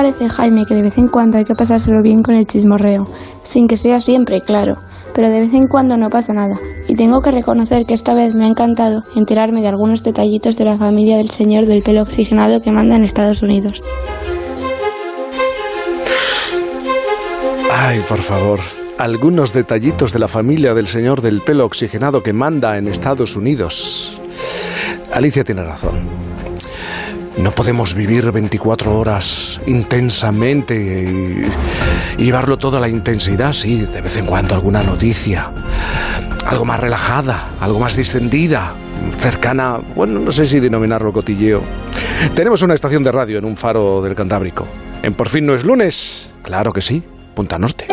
parece, Jaime, que de vez en cuando hay que pasárselo bien con el chismorreo? Sin que sea siempre, claro. Pero de vez en cuando no pasa nada. Y tengo que reconocer que esta vez me ha encantado enterarme de algunos detallitos de la familia del señor del pelo oxigenado que manda en Estados Unidos. Ay, por favor. Algunos detallitos de la familia del señor del pelo oxigenado que manda en Estados Unidos. Alicia tiene razón. No podemos vivir 24 horas intensamente y, llevarlo todo a la intensidad, sí, de vez en cuando alguna noticia, algo más relajada, algo más distendida, cercana, bueno, no sé si denominarlo cotilleo. Tenemos una estación de radio en un faro del Cantábrico. En Por fin no es lunes, claro que sí, Punta Norte.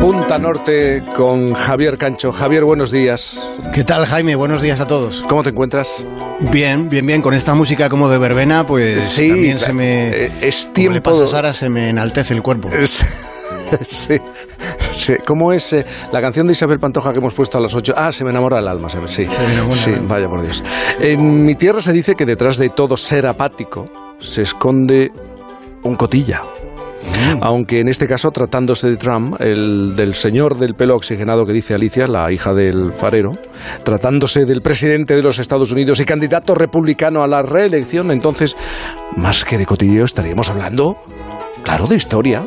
Punta Norte con Javier Cancho. Javier, buenos días. ¿Qué tal, Jaime? Buenos días a todos. ¿Cómo te encuentras? Bien, bien, bien. Con esta música como de verbena, pues sí, también se me... Eh, es tiempo... le pasa a Sara, se me enaltece el cuerpo. Sí, sí. ¿Cómo es eh, la canción de Isabel Pantoja que hemos puesto a las 8? Ah, se me enamora el alma, sí. Se me enamora sí, vaya por Dios. En mi tierra se dice que detrás de todo ser apático se esconde un cotilla. Mm. Aunque en este caso, tratándose de Trump, el del señor del pelo oxigenado que dice Alicia, la hija del farero, tratándose del presidente de los Estados Unidos y candidato republicano a la reelección, entonces, más que de cotilleo, estaríamos hablando, claro, de historia.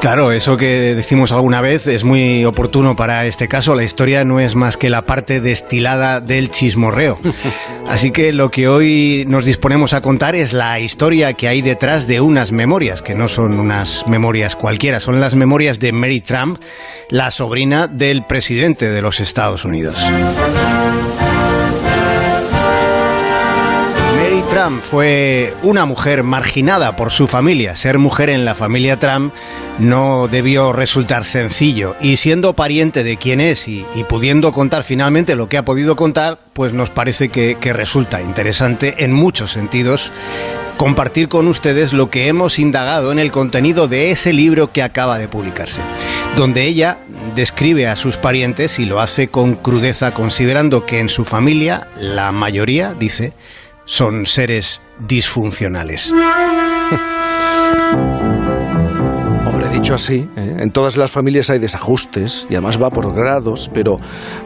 Claro, eso que decimos alguna vez es muy oportuno para este caso. La historia no es más que la parte destilada del chismorreo. Así que lo que hoy nos disponemos a contar es la historia que hay detrás de unas memorias, que no son unas memorias cualquiera, son las memorias de Mary Trump, la sobrina del presidente de los Estados Unidos. Trump fue una mujer marginada por su familia. Ser mujer en la familia Trump no debió resultar sencillo. Y siendo pariente de quien es y, pudiendo contar finalmente lo que ha podido contar, pues nos parece que, que resulta interesante en muchos sentidos compartir con ustedes lo que hemos indagado en el contenido de ese libro que acaba de publicarse, donde ella describe a sus parientes y lo hace con crudeza considerando que en su familia la mayoría, dice, son seres disfuncionales. Hombre, dicho así, ¿eh? en todas las familias hay desajustes y además va por grados, pero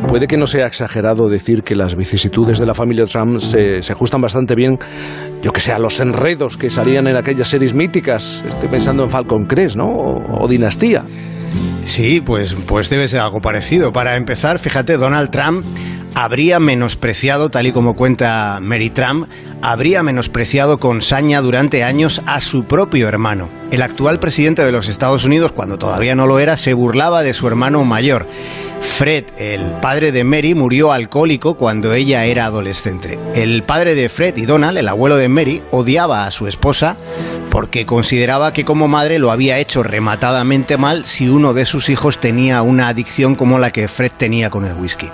puede que no sea exagerado decir que las vicisitudes de la familia Trump se, ajustan bastante bien, yo que sé, a los enredos que salían en aquellas series míticas. Estoy pensando en Falcon Crest, ¿no? o Dinastía. Sí, pues, pues debe ser algo parecido. Para empezar, fíjate, Donald Trump habría menospreciado, tal y como cuenta Mary Trump, habría menospreciado con saña durante años a su propio hermano. El actual presidente de los Estados Unidos, cuando todavía no lo era, se burlaba de su hermano mayor. Fred, el padre de Mary, murió alcohólico cuando ella era adolescente. El padre de Fred y Donald, el abuelo de Mary, odiaba a su esposa porque consideraba que como madre lo había hecho rematadamente mal si uno de sus hijos tenía una adicción como la que Fred tenía con el whisky.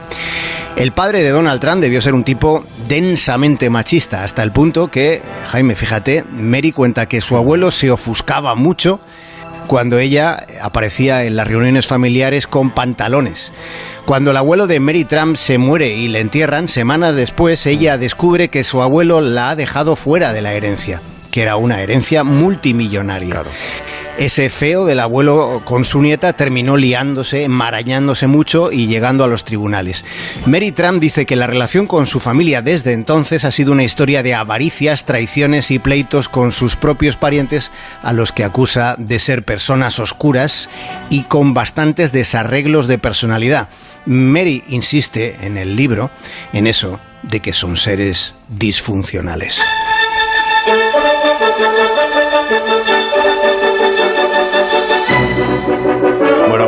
El padre de Donald Trump debió ser un tipo densamente machista, hasta el punto que, Jaime, fíjate, Mary cuenta que su abuelo se ofuscaba mucho cuando ella aparecía en las reuniones familiares con pantalones. Cuando el abuelo de Mary Trump se muere y le entierran, semanas después ella descubre que su abuelo la ha dejado fuera de la herencia, que era una herencia multimillonaria ese feo del abuelo con su nieta terminó liándose, enmarañándose mucho y llegando a los tribunales. Mary Trump dice que la relación con su familia desde entonces ha sido una historia de avaricias, traiciones y pleitos con sus propios parientes a los que acusa de ser personas oscuras y con bastantes desarreglos de personalidad. Mary insiste en el libro en eso de que son seres disfuncionales.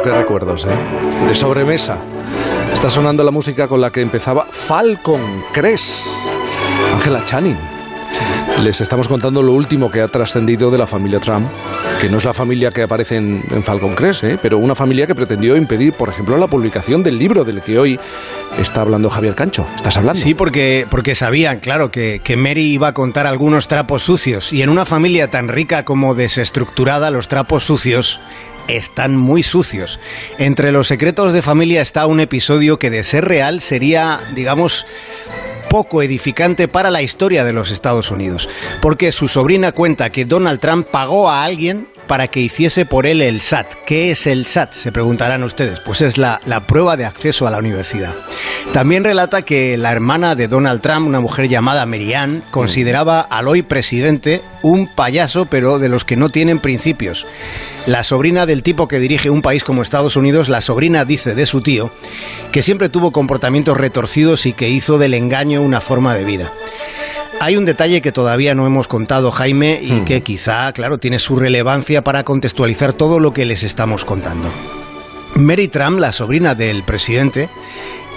Qué recuerdos, ¿eh? De sobremesa. Está sonando la música con la que empezaba Falcon Crest. Ángela Channing. Les estamos contando lo último que ha trascendido de la familia Trump, que no es la familia que aparece en, Falcon Crest, ¿eh? pero una familia que pretendió impedir, por ejemplo, la publicación del libro del que hoy está hablando Javier Cancho. ¿Estás hablando? Sí, porque, porque sabían, claro, que, que Mary iba a contar algunos trapos sucios. Y en una familia tan rica como desestructurada, los trapos sucios están muy sucios. Entre los secretos de familia está un episodio que de ser real sería, digamos, poco edificante para la historia de los Estados Unidos, porque su sobrina cuenta que Donald Trump pagó a alguien para que hiciese por él el SAT. ¿Qué es el SAT? Se preguntarán ustedes. Pues es la, la, prueba de acceso a la universidad. También relata que la hermana de Donald Trump, una mujer llamada Marianne, consideraba al hoy presidente un payaso, pero de los que no tienen principios. La sobrina del tipo que dirige un país como Estados Unidos, la sobrina dice de su tío, que siempre tuvo comportamientos retorcidos y que hizo del engaño una forma de vida. Hay un detalle que todavía no hemos contado, Jaime, y que quizá, claro, tiene su relevancia para contextualizar todo lo que les estamos contando. Mary Trump, la sobrina del presidente,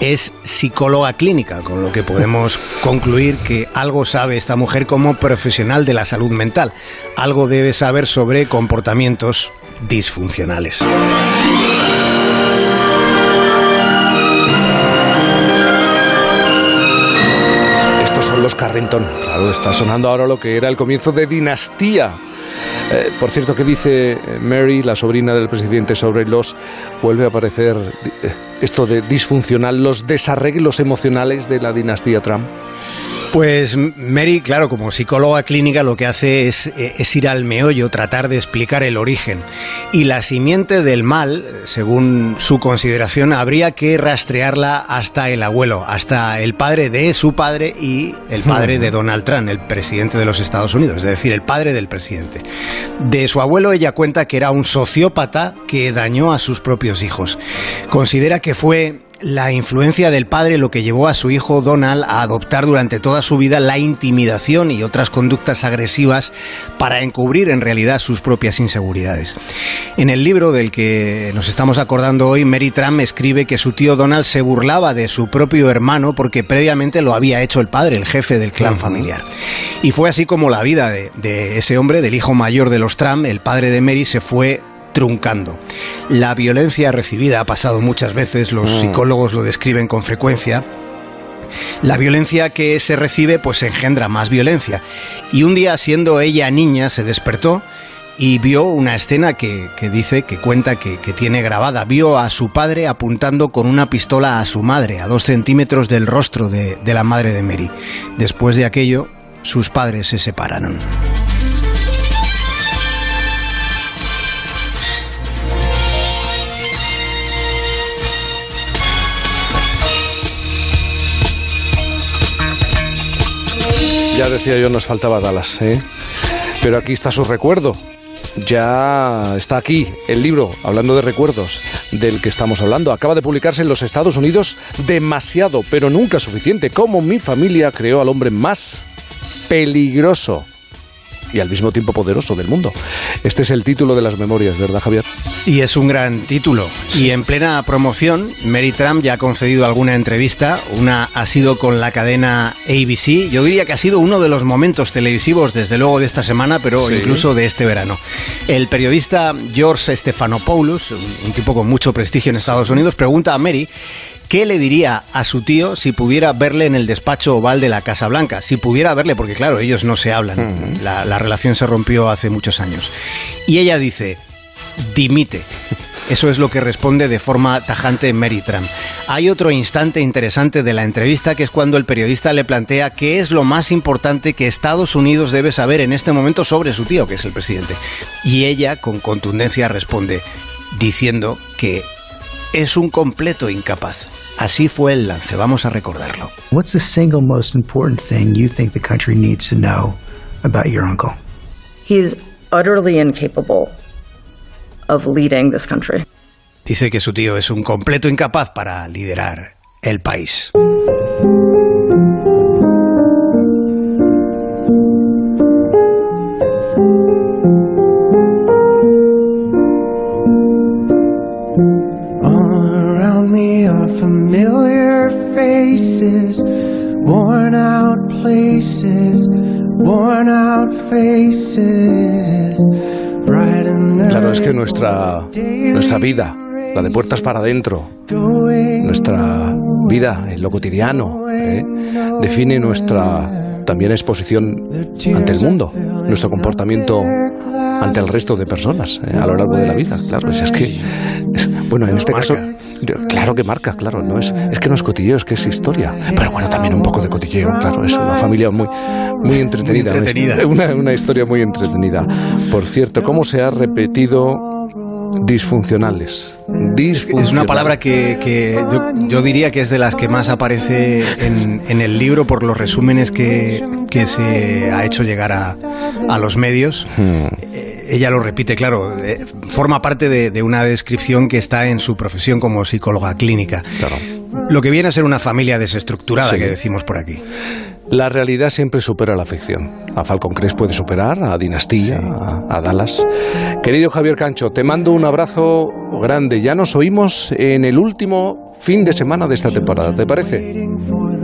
es psicóloga clínica, con lo que podemos concluir que algo sabe esta mujer como profesional de la salud mental. Algo debe saber sobre comportamientos disfuncionales. Son los Carrington. Claro, está sonando ahora lo que era el comienzo de dinastía. Eh, por cierto, ¿qué dice Mary, la sobrina del presidente, sobre los... vuelve a aparecer eh, esto de disfuncional, los desarreglos emocionales de la dinastía Trump? Pues Mary, claro, como psicóloga clínica lo que hace es, es, ir al meollo, tratar de explicar el origen. Y la simiente del mal, según su consideración, habría que rastrearla hasta el abuelo, hasta el padre de su padre y el padre de Donald Trump, el presidente de los Estados Unidos, es decir, el padre del presidente. De su abuelo ella cuenta que era un sociópata que dañó a sus propios hijos. Considera que fue la influencia del padre lo que llevó a su hijo Donald a adoptar durante toda su vida la intimidación y otras conductas agresivas para encubrir en realidad sus propias inseguridades. En el libro del que nos estamos acordando hoy, Mary Trump escribe que su tío Donald se burlaba de su propio hermano porque previamente lo había hecho el padre, el jefe del clan familiar. Y fue así como la vida de, de ese hombre, del hijo mayor de los Trump, el padre de Mary, se fue truncando. La violencia recibida ha pasado muchas veces, los mm. psicólogos lo describen con frecuencia, la violencia que se recibe pues engendra más violencia. Y un día siendo ella niña se despertó y vio una escena que, dice, que cuenta que, tiene grabada. Vio a su padre apuntando con una pistola a su madre, a dos centímetros del rostro de la madre de Mary. Después de aquello, sus padres se separaron. Yo, nos faltaba Dallas, ¿eh? Pero aquí está su recuerdo. Ya está aquí el libro, hablando de recuerdos, del que estamos hablando. Acaba de publicarse en los Estados Unidos demasiado, pero nunca suficiente. Como mi familia creó al hombre más peligroso y al mismo tiempo poderoso del mundo. Este es el título de las memorias, ¿verdad, Javier? Y es un gran título. Y en plena promoción, Mary Trump ya ha concedido alguna entrevista. Una ha sido con la cadena ABC. Yo diría que ha sido uno de los momentos televisivos, desde luego, de esta semana, pero incluso de este verano. El periodista George Stephanopoulos, un tipo con mucho prestigio en Estados Unidos, pregunta a Mary ¿Qué le diría a su tío si pudiera verle en el despacho oval de la Casa Blanca? Si pudiera verle, porque claro, ellos no se hablan. la, la relación se rompió hace muchos años. Y ella dice, dimite. Eso es lo que responde de forma tajante Mary Trump. Hay otro instante interesante de la entrevista que es cuando el periodista le plantea qué es lo más importante que Estados Unidos debe saber en este momento sobre su tío, que es el presidente. Y ella con contundencia responde diciendo que es un completo incapaz. Así fue el lance, vamos a recordarlo. What's the single most important thing you think the country needs to know about your uncle? He's utterly incapable of leading this country. Dice que su tío es un completo incapaz para liderar el país. Es que nuestra, nuestra vida, la de puertas para adentro, nuestra vida en lo cotidiano, ¿eh? define nuestra también exposición ante el mundo, nuestro comportamiento ante el resto de personas eh, a lo largo de la vida. Claro, es, es que, bueno, en este caso, claro que marca, claro, no es, es que no es cotilleo, es que es historia. Pero bueno, también un poco de cotilleo, claro, es una familia muy, muy entretenida. Una, una historia muy entretenida. Por cierto, ¿cómo se ha repetido disfuncionales. Es una palabra que, yo, diría que es de las que más aparece en, el libro por los resúmenes que, se ha hecho llegar a, los medios. Hmm. Ella lo repite, claro, eh, forma parte de, una descripción que está en su profesión como psicóloga clínica. Lo que viene a ser una familia desestructurada, que decimos por aquí. La realidad siempre supera la ficción. A Falcon Crest puede superar, a Dinastía, a, Dallas. Querido Javier Cancho, te mando un abrazo grande. Ya nos oímos en el último fin de semana de esta temporada, ¿te parece?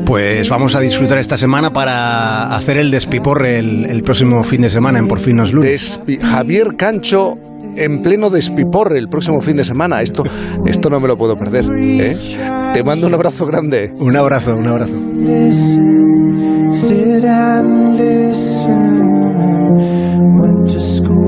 Pues vamos a disfrutar esta semana para hacer el despiporre el, próximo fin de semana en Por fin nos lunes. Javier Cancho en pleno despiporre el próximo fin de semana. Esto, esto no me lo puedo perder. ¿eh? Te mando un abrazo grande. Un abrazo, un abrazo. Sit and listen.